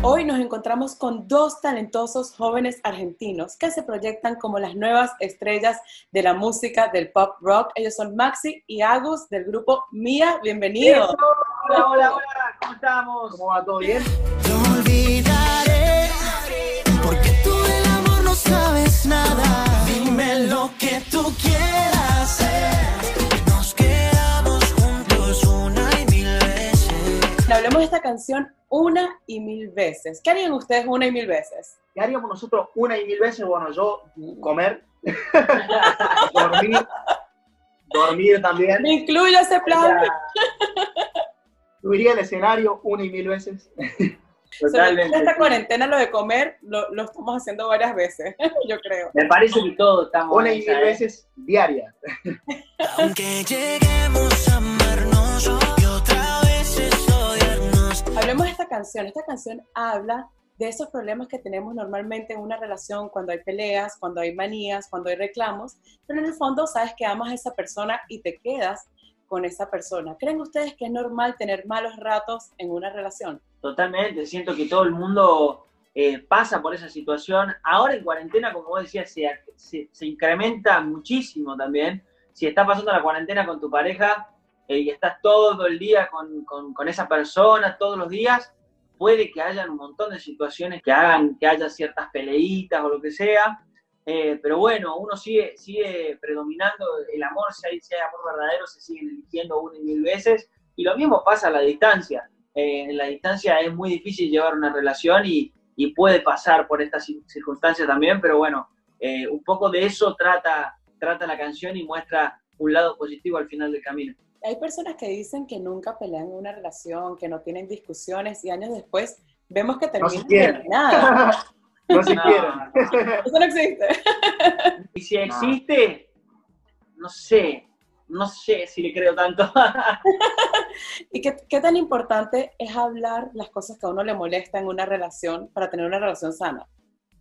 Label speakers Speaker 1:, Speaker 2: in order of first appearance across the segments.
Speaker 1: Hoy nos encontramos con dos talentosos jóvenes argentinos que se proyectan como las nuevas estrellas de la música del pop rock. Ellos son Maxi y Agus del grupo Mía. Bienvenidos.
Speaker 2: Hola, hola, hola, ¿cómo estamos?
Speaker 3: ¿Cómo va todo bien?
Speaker 4: Te olvidaré, porque tú del amor no sabes nada. Dime lo que tú quieras hacer.
Speaker 1: Hablemos de esta canción una y mil veces. ¿Qué harían ustedes una y mil veces?
Speaker 3: ¿Qué haríamos nosotros una y mil veces? Bueno, yo comer, dormir, dormir también.
Speaker 1: Me incluyo ese plan.
Speaker 3: Subiría el escenario una y mil veces.
Speaker 1: Todo en esta cuarentena lo de comer lo, lo estamos haciendo varias veces, yo creo.
Speaker 2: Me parece que todos estamos
Speaker 3: Una y mil
Speaker 2: ¿eh?
Speaker 3: veces diaria.
Speaker 4: Aunque lleguemos a
Speaker 1: canción. Esta canción habla de esos problemas que tenemos normalmente en una relación cuando hay peleas, cuando hay manías, cuando hay reclamos, pero en el fondo sabes que amas a esa persona y te quedas con esa persona. ¿Creen ustedes que es normal tener malos ratos en una relación?
Speaker 2: Totalmente, siento que todo el mundo eh, pasa por esa situación. Ahora en cuarentena, como vos decías, se, se- se incrementa muchísimo también. Si estás pasando la cuarentena con tu pareja eh, y estás todo el día con, con- con esa persona, todos los días, puede que haya un montón de situaciones que hagan que haya ciertas peleitas o lo que sea. Eh, pero bueno, uno sigue, sigue predominando el amor, si hay, si hay amor verdadero, se siguen eligiendo una y mil veces. Y lo mismo pasa a la distancia eh, en la distancia es muy difícil llevar una relación y, puede pasar por estas cir- circunstancias también, pero bueno, eh, un poco de eso trata, trata la canción y muestra un lado positivo al final del camino.
Speaker 1: Hay personas que dicen que nunca pelean en una relación, que no tienen discusiones y años después vemos que
Speaker 3: No
Speaker 1: terminan en nada.
Speaker 3: No se
Speaker 2: No.
Speaker 3: quieren.
Speaker 1: Eso no existe.
Speaker 2: Y si existe, no sé, no sé si le creo tanto.
Speaker 1: ¿Y qué, qué tan importante es hablar las cosas que a uno le molesta en una relación para tener una relación sana?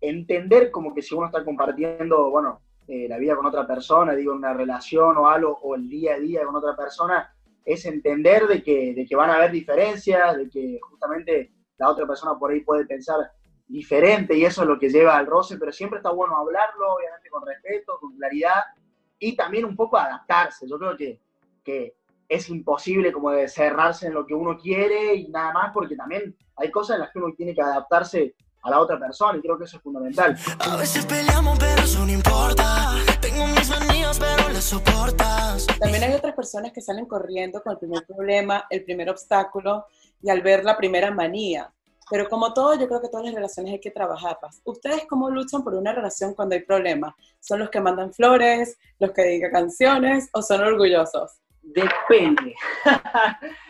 Speaker 3: Entender como que si uno está compartiendo, bueno, eh, la vida con otra persona, digo, una relación o algo, o el día a día con otra persona, es entender de que, de que van a haber diferencias, de que justamente la otra persona por ahí puede pensar diferente y eso es lo que lleva al roce, pero siempre está bueno hablarlo, obviamente con respeto, con claridad y también un poco adaptarse. Yo creo que, que es imposible como de cerrarse en lo que uno quiere y nada más, porque también hay cosas en las que uno tiene que adaptarse a la otra persona y creo que eso es fundamental.
Speaker 4: A veces peleamos, pero eso no importa. Tengo mis manías, pero las soportas.
Speaker 1: También hay otras personas que salen corriendo con el primer problema, el primer obstáculo y al ver la primera manía. Pero como todo, yo creo que todas las relaciones hay que trabajarlas. ¿Ustedes cómo luchan por una relación cuando hay problemas? ¿Son los que mandan flores, los que dedican canciones o son orgullosos?
Speaker 2: Depende.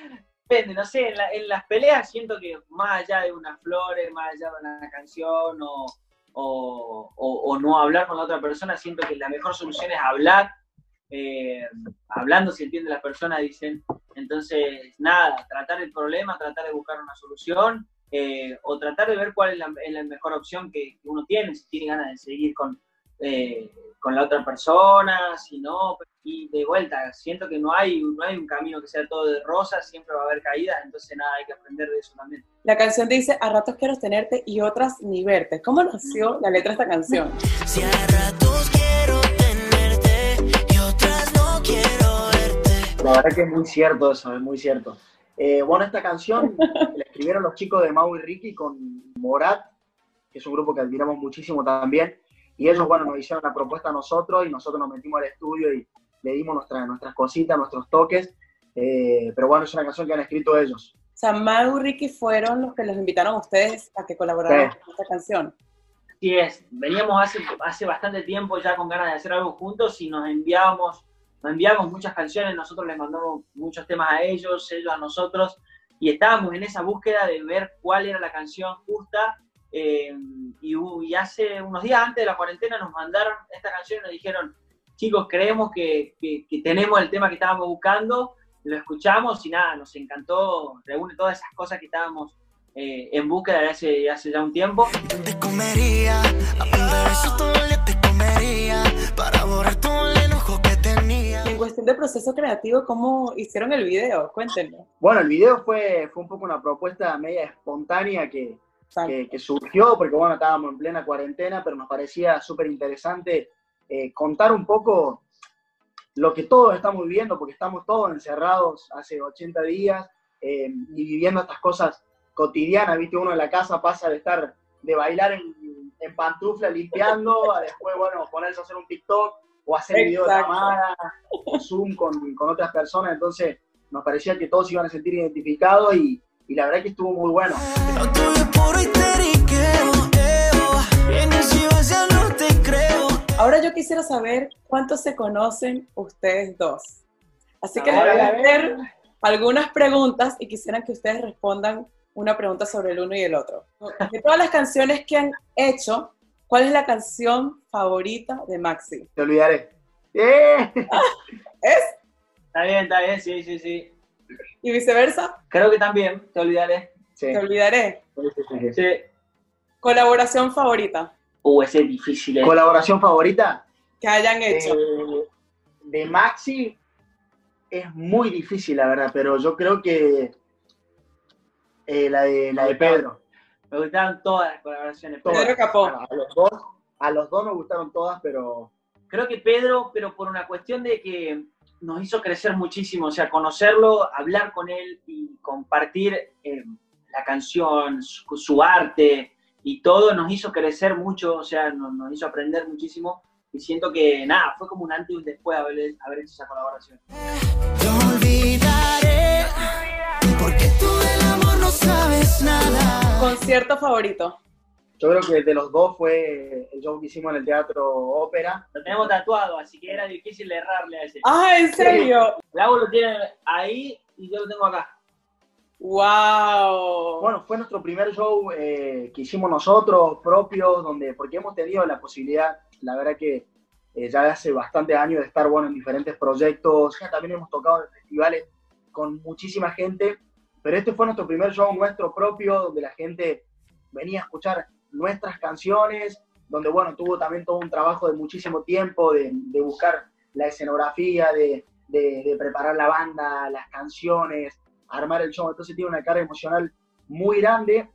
Speaker 2: Depende, no sé, en, la- en las peleas siento que más allá de unas flores, más allá de una canción o, o- o- no hablar con la otra persona, siento que la mejor solución es hablar. eh, hablando se entiende la persona, dicen. Entonces, nada, tratar el problema, tratar de buscar una solución eh, o tratar de ver cuál es la, es la mejor opción que uno tiene, si tiene ganas de seguir con, eh, con la otra persona, si no, y de vuelta, siento que no hay, no hay un camino que sea todo de rosas, siempre va a haber caídas, entonces nada, hay que aprender de eso también.
Speaker 1: La canción dice, a ratos quiero tenerte y otras ni verte. ¿Cómo nació la letra de esta canción?
Speaker 4: Si a ratos quiero tenerte y otras no quiero verte.
Speaker 3: La verdad que es muy cierto eso, es muy cierto. Eh, bueno, esta canción la escribieron los chicos de Mau y Ricky con Morat, que es un grupo que admiramos muchísimo también. Y ellos, bueno, nos hicieron la propuesta a nosotros y nosotros nos metimos al estudio y le dimos nuestras nuestras cositas, nuestros toques. Eh, pero bueno, es una canción que han escrito ellos.
Speaker 1: O sea, Mau y Ricky fueron los que los invitaron a ustedes a que colaboraran
Speaker 3: Sí.
Speaker 1: con esta canción.
Speaker 2: Así es, veníamos hace, hace bastante tiempo ya con ganas de hacer algo juntos y nos enviábamos, nos enviamos muchas canciones, nosotros les mandamos muchos temas a ellos, ellos a nosotros, y estábamos en esa búsqueda de ver cuál era la canción justa. Eh, y, hace unos días antes de la cuarentena nos mandaron esta canción y nos dijeron, chicos, creemos que, que- que tenemos el tema que estábamos buscando, lo escuchamos y nada, nos encantó, reúne todas esas cosas que estábamos eh, en búsqueda de hace, ya un tiempo.
Speaker 4: Te comería,
Speaker 1: cuestión de proceso creativo, ¿cómo hicieron el video? Cuéntenme.
Speaker 3: Bueno, el video fue, fue un poco una propuesta media espontánea que, que, que surgió, porque bueno, estábamos en plena cuarentena, pero nos parecía súper interesante eh, contar un poco lo que todos estamos viviendo, porque estamos todos encerrados hace 80 días eh, y viviendo estas cosas cotidianas, viste, uno en la casa pasa de estar, de bailar en, en pantufla limpiando, a después, bueno, ponerse a hacer un TikTok o hacer videollamada, Zoom con, con otras personas, entonces nos parecía que todos se iban a sentir identificados y, y la verdad que estuvo muy bueno.
Speaker 1: Ahora yo quisiera saber cuántos se conocen ustedes dos. Así que
Speaker 2: A
Speaker 1: les voy a hacer algunas preguntas y quisieran que ustedes respondan una pregunta sobre el uno y el otro. De todas las canciones que han hecho, ¿cuál es la canción favorita de Maxi?
Speaker 3: Te olvidaré. ¡Eh!
Speaker 1: ¿Es?
Speaker 2: Está bien, está bien, sí, sí, sí.
Speaker 1: ¿Y viceversa?
Speaker 2: Creo que también, te olvidaré.
Speaker 3: Sí,
Speaker 1: Te olvidaré.
Speaker 3: sí.
Speaker 1: Colaboración favorita
Speaker 2: Uh, ese es difícil. eh.
Speaker 3: ¿Colaboración favorita?
Speaker 1: que hayan hecho.
Speaker 3: Eh, de Maxi es muy difícil, la verdad, pero yo creo que eh, la, de, la de Pedro.
Speaker 2: Me gustaron todas las colaboraciones.
Speaker 3: Todas.
Speaker 1: Pedro Capó.
Speaker 3: A, a los dos, a los dos nos gustaron todas, pero
Speaker 2: Creo que Pedro, pero por una cuestión de que nos hizo crecer muchísimo, o sea, conocerlo, hablar con él y compartir eh, la canción, su, su arte y todo nos hizo crecer mucho, o sea, nos, nos hizo aprender muchísimo y siento que nada, fue como un antes y un después haber, haber hecho esa colaboración.
Speaker 4: Te olvidaré, porque tú del amor no sabes nada.
Speaker 1: Concierto favorito.
Speaker 3: Yo creo que de los dos fue el show que hicimos en el Teatro Ópera.
Speaker 2: Lo tenemos tatuado, así que era difícil errarle a ese.
Speaker 1: Ah, ¿en serio?
Speaker 2: Lago lo tiene ahí y yo lo tengo acá.
Speaker 1: ¡Wow!
Speaker 3: Bueno, fue nuestro primer show eh, que hicimos nosotros propios, donde, porque hemos tenido la posibilidad, la verdad que eh, ya hace bastantes años de estar bueno en diferentes proyectos, también hemos tocado en festivales con muchísima gente, pero este fue nuestro primer show nuestro propio, donde la gente venía a escuchar nuestras canciones, donde bueno, tuvo también todo un trabajo de muchísimo tiempo, de, de buscar la escenografía, de, de- de preparar la banda, las canciones, armar el show, entonces tiene una carga emocional muy grande,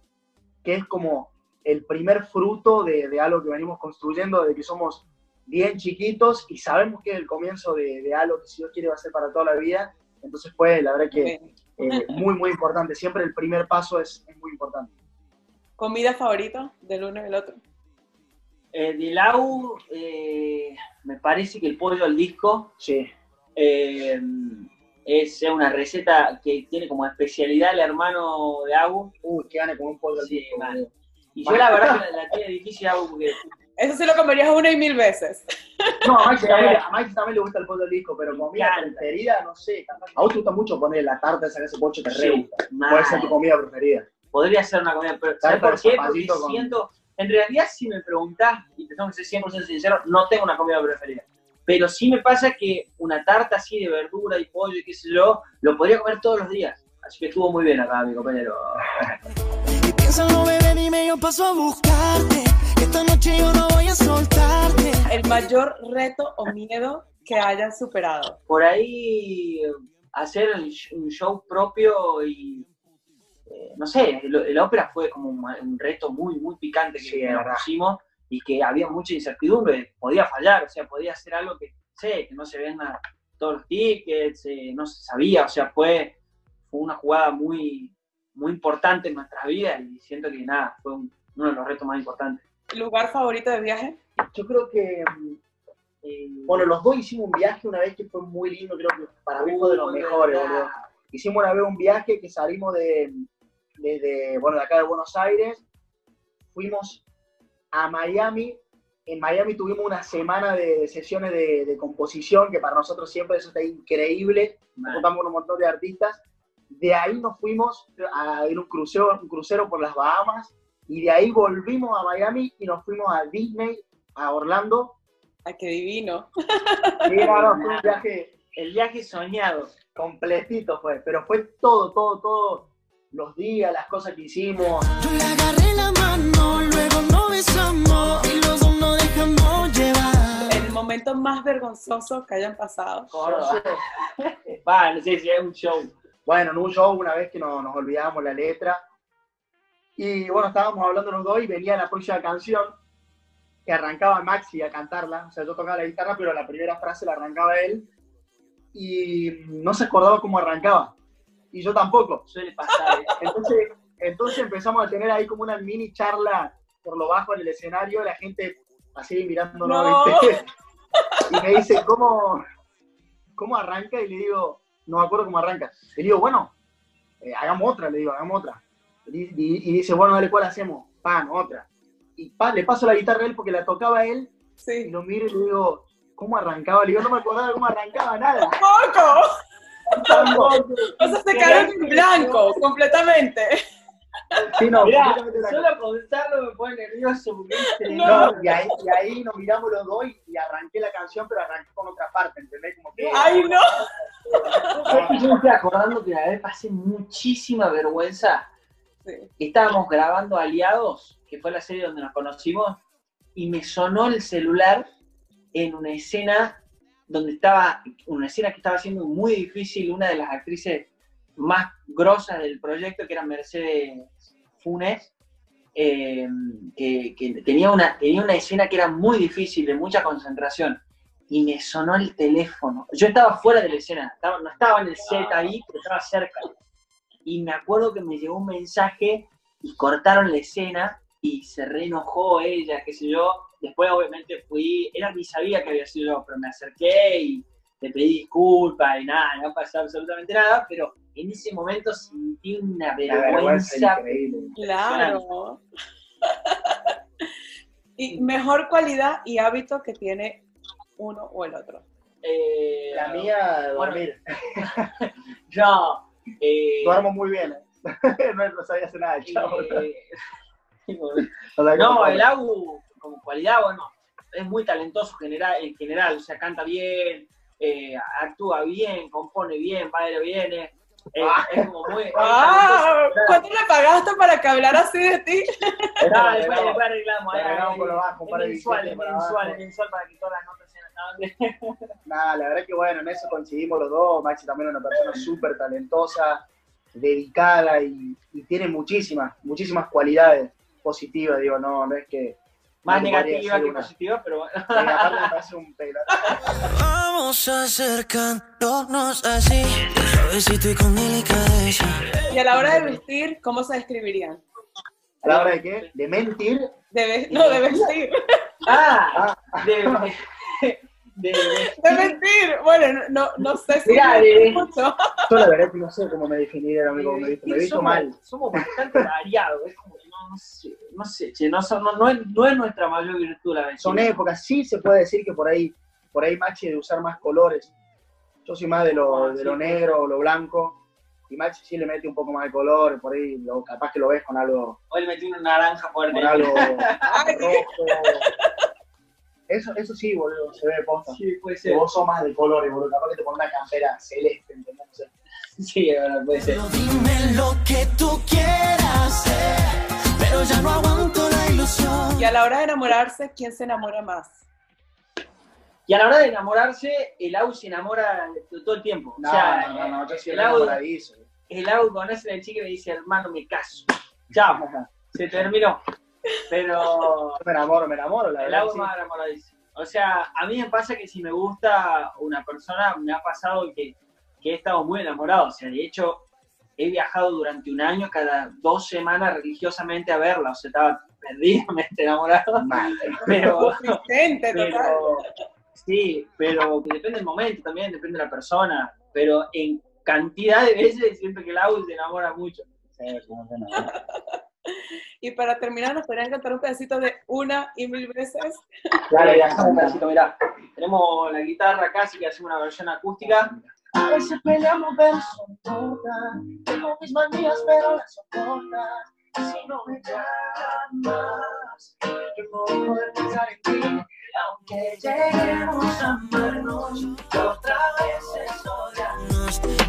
Speaker 3: que es como el primer fruto de, de algo que venimos construyendo, de que somos bien chiquitos y sabemos que es el comienzo de, algo que si Dios quiere va a ser para toda la vida, entonces fue la verdad que eh, muy, muy importante, siempre el primer paso es, es muy importante.
Speaker 1: ¿Comida favorita del uno y del otro?
Speaker 2: Eh, de Lau, eh, me parece que el pollo al disco
Speaker 3: Sí,
Speaker 2: eh, es una receta que tiene como especialidad el hermano de Agu.
Speaker 3: uy, que gane con un pollo al
Speaker 2: Sí,
Speaker 3: disco.
Speaker 2: Y yo la verdad que la, la tiene difícil Agu porque
Speaker 1: Eso sí lo comerías una y mil veces.
Speaker 3: No, a Maxi también, a Maxi también le gusta el pollo al disco, pero comida preferida, no sé, a vos te gusta mucho poner la tarta esa que ese pocho te re gusta. ser tu comida preferida.
Speaker 2: Podría ser una comida, pero ¿sabes por qué? Porque
Speaker 3: con-
Speaker 2: siento, en realidad si me preguntás, y te tengo que ser 100% sincero, no tengo una comida preferida. Pero sí me pasa que una tarta así de verdura y pollo y qué sé yo, lo podría comer todos los días. Así que estuvo muy bien acá, mi compañero.
Speaker 4: Y piénsalo, bebé, dime, yo paso a buscarte. Esta noche yo no voy a soltarte.
Speaker 1: El mayor reto o miedo que hayan superado.
Speaker 2: Por ahí eh, hacer un show propio y eh, no sé, el- la ópera fue como un, un reto muy, muy picante que
Speaker 3: Sí,
Speaker 2: nos pusimos y que había mucha incertidumbre, podía fallar, o sea, podía hacer algo que, sé, que no se ven todos los tickets, eh, no se sabía, o sea, fue, fue una jugada muy, muy importante en nuestra vida y siento que nada, fue un- uno de los retos más importantes.
Speaker 1: ¿Lugar favorito de viaje?
Speaker 3: Yo creo que, mm, eh, bueno, los dos hicimos un viaje una vez que fue muy lindo, creo que para mí fue de los mejores, boludo. Hicimos una vez un viaje que salimos de, desde, bueno, de acá de Buenos Aires, fuimos a Miami. En Miami tuvimos una semana de sesiones de, de composición, que para nosotros siempre eso está increíble.
Speaker 2: Mal.
Speaker 3: juntamos con un montón de artistas. De ahí nos fuimos a ir un crucero, un crucero por las Bahamas y de ahí volvimos a Miami y nos fuimos a Disney, a Orlando.
Speaker 1: Ay, qué divino.
Speaker 3: Y era, no, fue un viaje
Speaker 2: El viaje soñado.
Speaker 3: completito, fue, pero fue todo, todo, todo, los días, las cosas que hicimos.
Speaker 4: Yo le agarré la mano, luego nos besamos. Y los dos nos dejamos llevar.
Speaker 1: El momento más vergonzoso que hayan pasado.
Speaker 2: Córdoba. No si es un show.
Speaker 3: Bueno, en un show una vez que nos, nos olvidábamos la letra Y bueno, estábamos hablando los dos y venía la próxima canción que arrancaba Maxi a cantarla. O sea, yo tocaba la guitarra, pero la primera frase la arrancaba él. Y no se acordaba cómo arrancaba. Y yo tampoco.
Speaker 2: Suele pasar. ¿eh?
Speaker 3: Entonces, entonces empezamos a tener ahí como una mini charla por lo bajo en el escenario, la gente así mirándonos,
Speaker 1: No.
Speaker 3: ¿viste? Y me dice, ¿cómo, ¿cómo arranca? Y le digo, no me acuerdo cómo arranca. Le digo, bueno, eh, hagamos otra, le digo, hagamos otra. Y, y- y dice, bueno, dale, ¿cuál hacemos? Pan, otra. Y pa, le paso la guitarra a él porque la tocaba él, y lo miro y le digo, ¿cómo arrancaba? Le digo, no me acordaba cómo arrancaba nada.
Speaker 1: ¡Poco! O sea, se quedaron en blanco completamente.
Speaker 3: Sí, no,
Speaker 2: Mirá, solo pensarlo me pone nervioso tremendo.
Speaker 3: No, y ahí, y ahí nos miramos los dos y, y arranqué la canción, pero arranqué con otra parte, ¿entendés? Como que,
Speaker 1: ¡Ay, no!
Speaker 2: ¿Sabes que Yo me estoy acordando que una vez pasé muchísima vergüenza.
Speaker 1: Sí.
Speaker 2: Estábamos grabando Aliados, que fue la serie donde nos conocimos, y me sonó el celular en una escena donde estaba, una escena que estaba siendo muy difícil, una de las actrices más grosas del proyecto, que era Mercedes Funes, eh, que, que tenía, una, tenía una escena que era muy difícil, de mucha concentración, y me sonó el teléfono. Yo estaba fuera de la escena, estaba- no estaba en el set ahí, pero estaba cerca. Y me acuerdo que me llegó un mensaje y cortaron la escena y se reenojó ella, qué sé yo. Después obviamente fui, ella ni sabía que había sido yo, pero me acerqué y le pedí disculpas y nada, no pasó absolutamente nada, pero en ese momento sentí una
Speaker 3: vergüenza
Speaker 2: vergüenza.
Speaker 3: increíble.
Speaker 1: Claro. Y mejor cualidad y hábito que tiene uno o el otro.
Speaker 2: Eh,
Speaker 3: La mía,
Speaker 2: Bueno,
Speaker 3: dormir.
Speaker 2: Yo, eh,
Speaker 3: Duermo muy bien. ¿eh? no, no sabía hacer nada,
Speaker 2: eh, No, el Agu, como cualidad, bueno, es muy talentoso general, en general, o sea, canta bien, eh, actúa bien, compone bien, eh, eh,
Speaker 3: Ah.
Speaker 2: es como muy...
Speaker 1: ¡Ah! ¿Cuánto le pagaste para que hablara así de ti?
Speaker 2: Ah, después, después arreglamos, es mensual, es mensual, es mensual para que todas las notas sean estables.
Speaker 3: Nada, la verdad que bueno, en eso coincidimos los dos. Maxi también es una persona súper talentosa, dedicada y, y tiene muchísimas, muchísimas cualidades positivas. Digo, no, no es que.
Speaker 2: Más
Speaker 3: no
Speaker 2: negativa que
Speaker 3: una.
Speaker 2: positiva, pero bueno.
Speaker 3: Aparte me parece un.
Speaker 4: Vamos acercándonos así, suavecito y con delicadeza.
Speaker 1: Y a la hora de vestir, ¿cómo se describirían?
Speaker 3: A la hora de qué? De mentir.
Speaker 1: De ve- no, de vestir.
Speaker 2: Ah, de, de, de-
Speaker 1: De vestir. Bueno, no, no sé si
Speaker 2: Mirá, de-
Speaker 1: mucho.
Speaker 3: Yo la verdad que no sé cómo me definiría, amigo. Me, he visto- me he visto mal.
Speaker 2: Somos bastante variados, es como no, sé, no sé, che, no, son- no, no es, no es nuestra mayor virtud la
Speaker 3: Son épocas, sí se puede decir que por ahí, por ahí Maxi de usar más colores. Yo soy más de lo,
Speaker 2: Ah,
Speaker 3: de
Speaker 2: sí.
Speaker 3: lo negro o lo blanco. Y Maxi sí le mete un poco más de color, por ahí lo, capaz que lo ves con algo,
Speaker 2: Hoy le metí una naranja fuerte.
Speaker 3: con algo rojo. Eso, eso sí, boludo, se ve de posta.
Speaker 2: Sí, puede
Speaker 3: Que
Speaker 2: ser.
Speaker 3: vos sos más de colores, boludo. Capaz que te pones una campera celeste, ¿entendés? No sé.
Speaker 2: Sí, es verdad, puede ser.
Speaker 4: Pero dime lo que tú quieras ya no aguanto la ilusión.
Speaker 1: Y a la hora de enamorarse, ¿quién se enamora más?
Speaker 2: Y a la hora de enamorarse, el Au se enamora de todo el tiempo.
Speaker 3: No,
Speaker 2: o sea,
Speaker 3: no, no, no, yo soy
Speaker 2: el Au,
Speaker 3: enamoradizo.
Speaker 2: el Au conoce a la chica y me dice, hermano, me caso. Chao, se terminó. Pero
Speaker 3: Yo me enamoro, me enamoro, la
Speaker 2: el
Speaker 3: verdad.
Speaker 2: Au
Speaker 3: sí.
Speaker 2: es más enamoradizo. O sea, a mí me pasa que si me gusta una persona, me ha pasado que, que he estado muy enamorado. O sea, de hecho, he viajado durante un año cada dos semanas religiosamente a verla. O sea, estaba perdidamente enamorado. Pero, pero sí, pero depende del momento también, depende de la persona. Pero en cantidad de veces siento que el Au se enamora mucho.
Speaker 3: Sí, no.
Speaker 1: Y para terminar, ¿nos podrían cantar un pedacito de una y mil veces?
Speaker 2: Dale, ya un pedacito, mirá. Tenemos la guitarra acá, así que hacemos una versión acústica.
Speaker 4: A veces peleamos, pero importa. Tengo mis manías, pero las soportas. Y si no me llamas, yo poder pensar en ti. Aunque lleguemos a amarnos, otra vez es